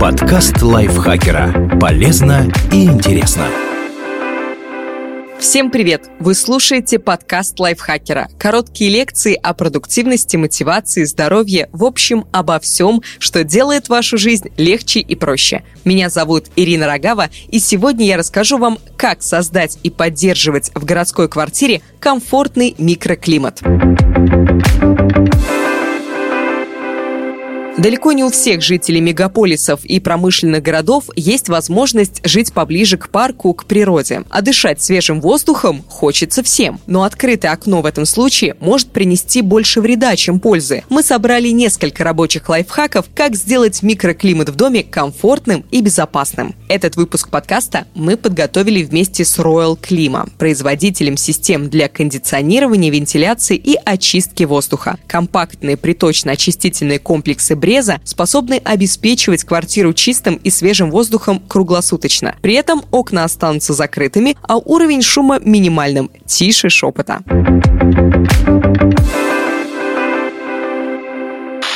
Подкаст лайфхакера. Полезно и интересно. Всем привет! Вы слушаете подкаст лайфхакера. Короткие лекции о продуктивности, мотивации, здоровье, в общем, обо всем, что делает вашу жизнь легче и проще. Меня зовут Ирина Рогава, и сегодня я расскажу вам, как создать и поддерживать в городской квартире комфортный микроклимат. Далеко не у всех жителей мегаполисов и промышленных городов есть возможность жить поближе к парку, к природе. А дышать свежим воздухом хочется всем. Но открытое окно в этом случае может принести больше вреда, чем пользы. Мы собрали несколько рабочих лайфхаков, как сделать микроклимат в доме комфортным и безопасным. Этот выпуск подкаста мы подготовили вместе с Royal Klima, производителем систем для кондиционирования, вентиляции и очистки воздуха. Компактные приточно-очистительные комплексы Бреза способны обеспечивать квартиру чистым и свежим воздухом круглосуточно. При этом окна останутся закрытыми, а уровень шума минимальным, тише шепота.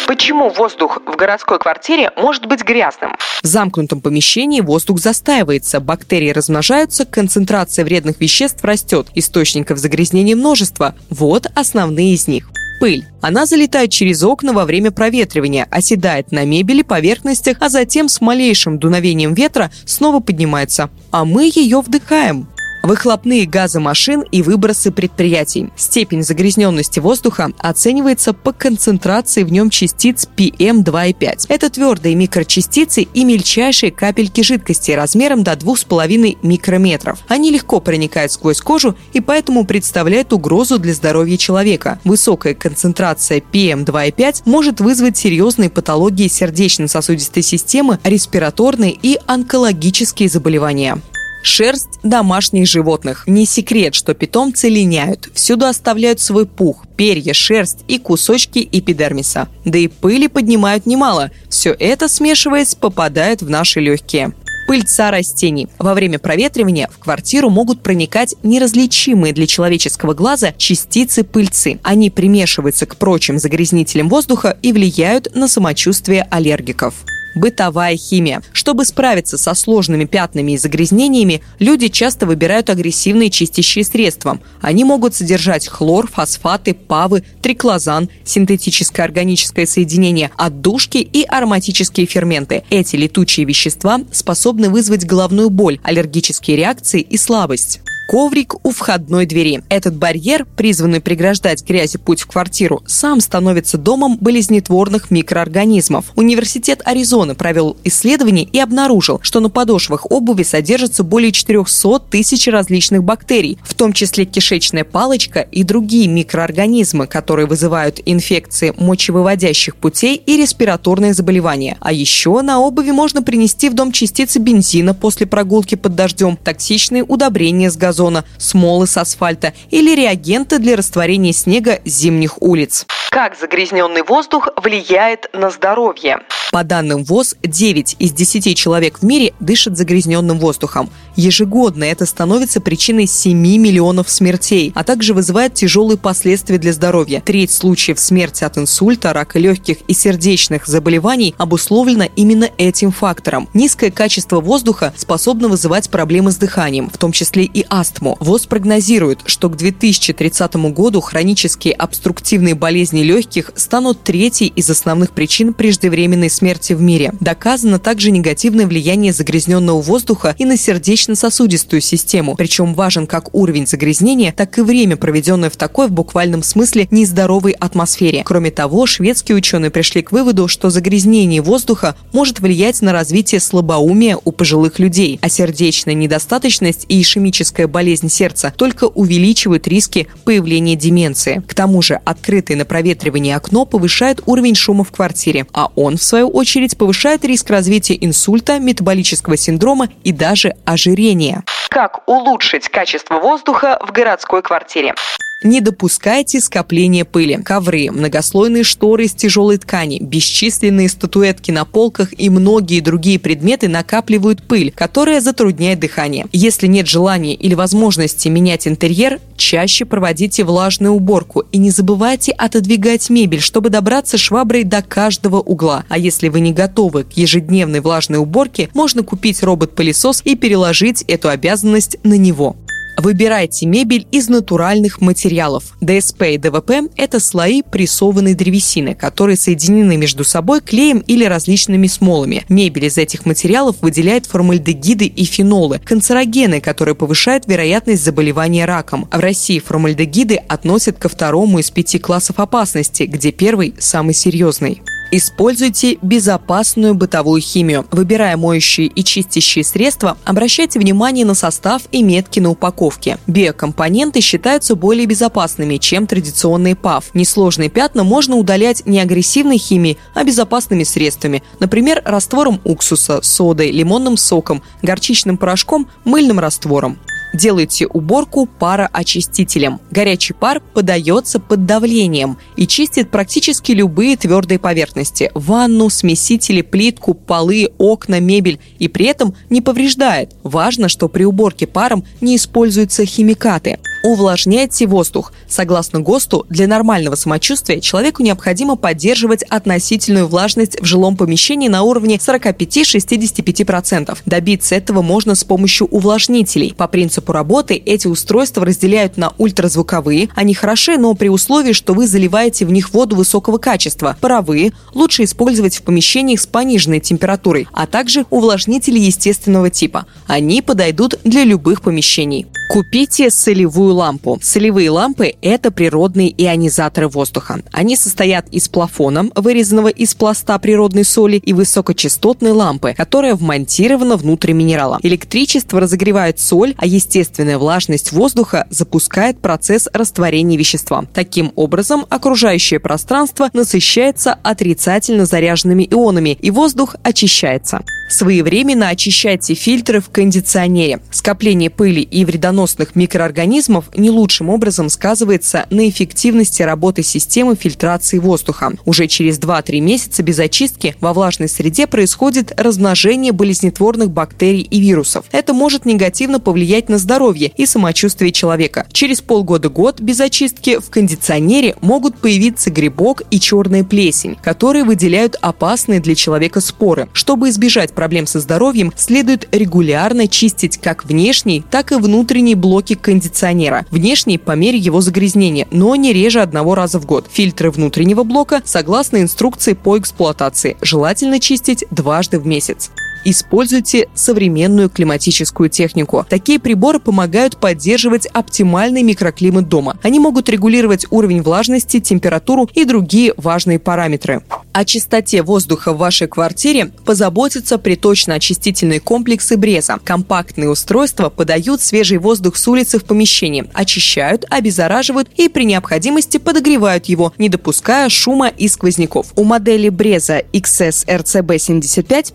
Почему воздух в городской квартире может быть грязным? В замкнутом помещении воздух застаивается, бактерии размножаются, концентрация вредных веществ растет, источников загрязнения множество. Вот основные из них. Пыль. Она залетает через окна во время проветривания, оседает на мебели, поверхностях, а затем с малейшим дуновением ветра снова поднимается. А мы ее вдыхаем. Выхлопные газы машин и выбросы предприятий. Степень загрязненности воздуха оценивается по концентрации в нем частиц PM2,5. Это твердые микрочастицы и мельчайшие капельки жидкости размером до 2,5 микрометров. Они легко проникают сквозь кожу и поэтому представляют угрозу для здоровья человека. Высокая концентрация PM2,5 может вызвать серьезные патологии сердечно-сосудистой системы, респираторные и онкологические заболевания. Шерсть домашних животных. Не секрет, что питомцы линяют. Всюду оставляют свой пух, перья, шерсть и кусочки эпидермиса. Да и пыли поднимают немало. Все это, смешиваясь, попадает в наши легкие пыльца растений. Во время проветривания в квартиру могут проникать неразличимые для человеческого глаза частицы пыльцы. Они примешиваются к прочим загрязнителям воздуха и влияют на самочувствие аллергиков бытовая химия. Чтобы справиться со сложными пятнами и загрязнениями, люди часто выбирают агрессивные чистящие средства. Они могут содержать хлор, фосфаты, павы, триклозан, синтетическое органическое соединение, отдушки и ароматические ферменты. Эти летучие вещества способны вызвать головную боль, аллергические реакции и слабость коврик у входной двери. Этот барьер, призванный преграждать грязи путь в квартиру, сам становится домом болезнетворных микроорганизмов. Университет Аризоны провел исследование и обнаружил, что на подошвах обуви содержится более 400 тысяч различных бактерий, в том числе кишечная палочка и другие микроорганизмы, которые вызывают инфекции мочевыводящих путей и респираторные заболевания. А еще на обуви можно принести в дом частицы бензина после прогулки под дождем, токсичные удобрения с газом газона, смолы с асфальта или реагенты для растворения снега зимних улиц. Как загрязненный воздух влияет на здоровье? По данным ВОЗ, 9 из 10 человек в мире дышат загрязненным воздухом. Ежегодно это становится причиной 7 миллионов смертей, а также вызывает тяжелые последствия для здоровья. Треть случаев смерти от инсульта, рака легких и сердечных заболеваний обусловлено именно этим фактором. Низкое качество воздуха способно вызывать проблемы с дыханием, в том числе и астму. ВОЗ прогнозирует, что к 2030 году хронические обструктивные болезни легких станут третьей из основных причин преждевременной смерти в мире. Доказано также негативное влияние загрязненного воздуха и на сердечно-сосудистую систему. Причем важен как уровень загрязнения, так и время, проведенное в такой в буквальном смысле нездоровой атмосфере. Кроме того, шведские ученые пришли к выводу, что загрязнение воздуха может влиять на развитие слабоумия у пожилых людей, а сердечная недостаточность и ишемическая болезнь сердца только увеличивают риски появления деменции. К тому же открытое на проветривание окно повышает уровень шума в квартире, а он, в свою очередь, повышает риск развития инсульта, метаболического синдрома и даже ожирения. Как улучшить качество воздуха в городской квартире? Не допускайте скопления пыли. Ковры, многослойные шторы из тяжелой ткани, бесчисленные статуэтки на полках и многие другие предметы накапливают пыль, которая затрудняет дыхание. Если нет желания или возможности менять интерьер, чаще проводите влажную уборку и не забывайте отодвигать мебель, чтобы добраться шваброй до каждого угла. А если вы не готовы к ежедневной влажной уборке, можно купить робот-пылесос и переложить эту обязанность на него. Выбирайте мебель из натуральных материалов. ДСП и ДВП – это слои прессованной древесины, которые соединены между собой клеем или различными смолами. Мебель из этих материалов выделяет формальдегиды и фенолы – канцерогены, которые повышают вероятность заболевания раком. В России формальдегиды относят ко второму из пяти классов опасности, где первый – самый серьезный. Используйте безопасную бытовую химию. Выбирая моющие и чистящие средства, обращайте внимание на состав и метки на упаковке. Биокомпоненты считаются более безопасными, чем традиционные ПАВ. Несложные пятна можно удалять не агрессивной химией, а безопасными средствами, например, раствором уксуса, содой, лимонным соком, горчичным порошком, мыльным раствором. Делайте уборку пароочистителем. Горячий пар подается под давлением и чистит практически любые твердые поверхности – ванну, смесители, плитку, полы, окна, мебель и при этом не повреждает. Важно, что при уборке паром не используются химикаты. Увлажняйте воздух. Согласно ГОСТу, для нормального самочувствия человеку необходимо поддерживать относительную влажность в жилом помещении на уровне 45-65%. Добиться этого можно с помощью увлажнителей. По принципу работы эти устройства разделяют на ультразвуковые. Они хороши, но при условии, что вы заливаете в них воду высокого качества. Паровые лучше использовать в помещениях с пониженной температурой, а также увлажнители естественного типа. Они подойдут для любых помещений. Купите солевую лампу. Солевые лампы – это природные ионизаторы воздуха. Они состоят из плафона, вырезанного из пласта природной соли, и высокочастотной лампы, которая вмонтирована внутрь минерала. Электричество разогревает соль, а естественная влажность воздуха запускает процесс растворения вещества. Таким образом, окружающее пространство насыщается отрицательно заряженными ионами, и воздух очищается. Своевременно очищайте фильтры в кондиционере. Скопление пыли и вредоносных микроорганизмов не лучшим образом сказывается на эффективности работы системы фильтрации воздуха. Уже через 2-3 месяца без очистки во влажной среде происходит размножение болезнетворных бактерий и вирусов. Это может негативно повлиять на здоровье и самочувствие человека. Через полгода-год без очистки в кондиционере могут появиться грибок и черная плесень, которые выделяют опасные для человека споры. Чтобы избежать проблем со здоровьем, следует регулярно чистить как внешний, так и внутренние блоки кондиционера. Внешний по мере его загрязнения, но не реже одного раза в год. Фильтры внутреннего блока согласно инструкции по эксплуатации. Желательно чистить дважды в месяц. Используйте современную климатическую технику. Такие приборы помогают поддерживать оптимальный микроклимат дома. Они могут регулировать уровень влажности, температуру и другие важные параметры. О чистоте воздуха в вашей квартире позаботятся приточно-очистительные комплексы Бреза. Компактные устройства подают свежий воздух с улицы в помещение, очищают, обеззараживают и при необходимости подогревают его, не допуская шума и сквозняков. У модели Бреза XS RCB 75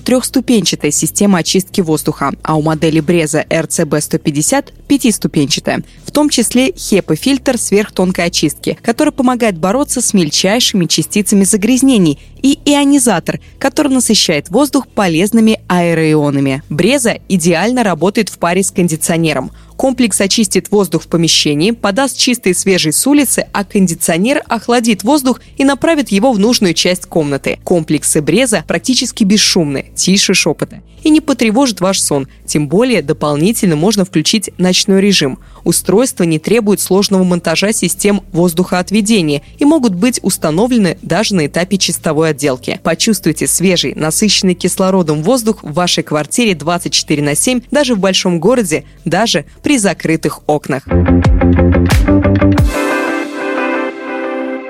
трехступенчатая система очистки воздуха, а у модели Бреза RCB 150 пятиступенчатая, в том числе HEPA-фильтр сверхтонкой очистки, который помогает бороться с мельчайшими частицами загрязнений, и ионизатор, который насыщает воздух полезными аэроионами. Бреза идеально работает в паре с кондиционером. Комплекс очистит воздух в помещении, подаст чистый и свежий с улицы, а кондиционер охладит воздух и направит его в нужную часть комнаты. Комплексы Бреза практически бесшумны, тише шепота и не потревожит ваш сон. Тем более дополнительно можно включить ночной режим. Устройства не требуют сложного монтажа систем воздухоотведения и могут быть установлены даже на этапе чистовой отделки. Почувствуйте свежий, насыщенный кислородом воздух в вашей квартире 24 на 7 даже в большом городе, даже при закрытых окнах.